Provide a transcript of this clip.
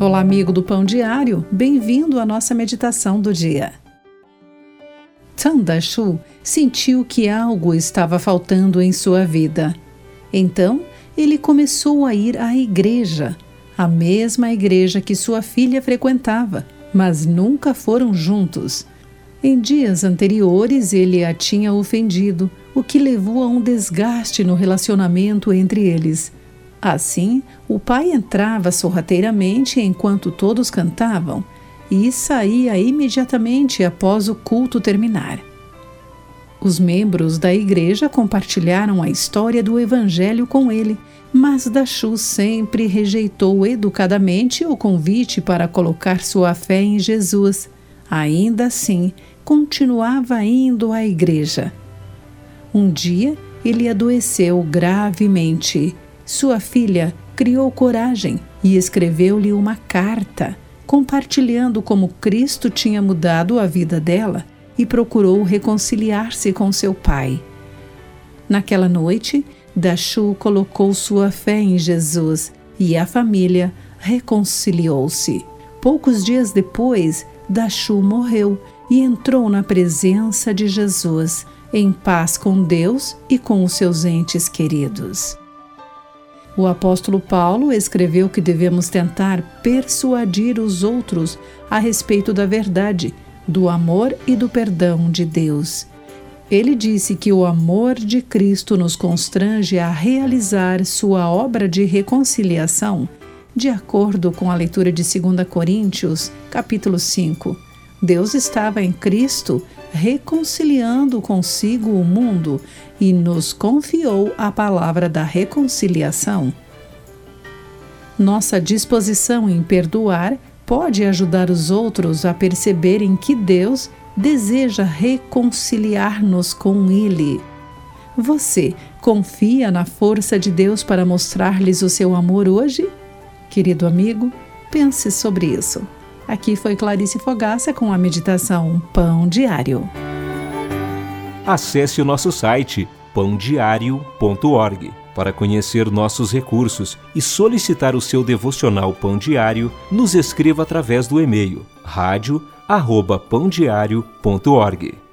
Olá, amigo do Pão Diário, bem-vindo à nossa meditação do dia. Tandashu sentiu que algo estava faltando em sua vida. Então, ele começou a ir à igreja, a mesma igreja que sua filha frequentava, mas nunca foram juntos. Em dias anteriores, ele a tinha ofendido, o que levou a um desgaste no relacionamento entre eles. Assim, o pai entrava sorrateiramente enquanto todos cantavam e saía imediatamente após o culto terminar. Os membros da igreja compartilharam a história do evangelho com ele, mas Dachu sempre rejeitou educadamente o convite para colocar sua fé em Jesus. Ainda assim, continuava indo à igreja. Um dia, ele adoeceu gravemente sua filha criou coragem e escreveu-lhe uma carta, compartilhando como Cristo tinha mudado a vida dela e procurou reconciliar-se com seu pai. Naquela noite, Dachu colocou sua fé em Jesus e a família reconciliou-se. Poucos dias depois, Dachu morreu e entrou na presença de Jesus, em paz com Deus e com os seus entes queridos. O apóstolo Paulo escreveu que devemos tentar persuadir os outros a respeito da verdade, do amor e do perdão de Deus. Ele disse que o amor de Cristo nos constrange a realizar sua obra de reconciliação, de acordo com a leitura de 2 Coríntios, capítulo 5. Deus estava em Cristo reconciliando consigo o mundo e nos confiou a palavra da reconciliação. Nossa disposição em perdoar pode ajudar os outros a perceberem que Deus deseja reconciliar-nos com Ele. Você confia na força de Deus para mostrar-lhes o seu amor hoje? Querido amigo, pense sobre isso. Aqui foi Clarice Fogaça com a meditação Pão Diário. Acesse o nosso site pãodiario.org para conhecer nossos recursos e solicitar o seu devocional Pão Diário, nos escreva através do e-mail rádio@pãodiario.org.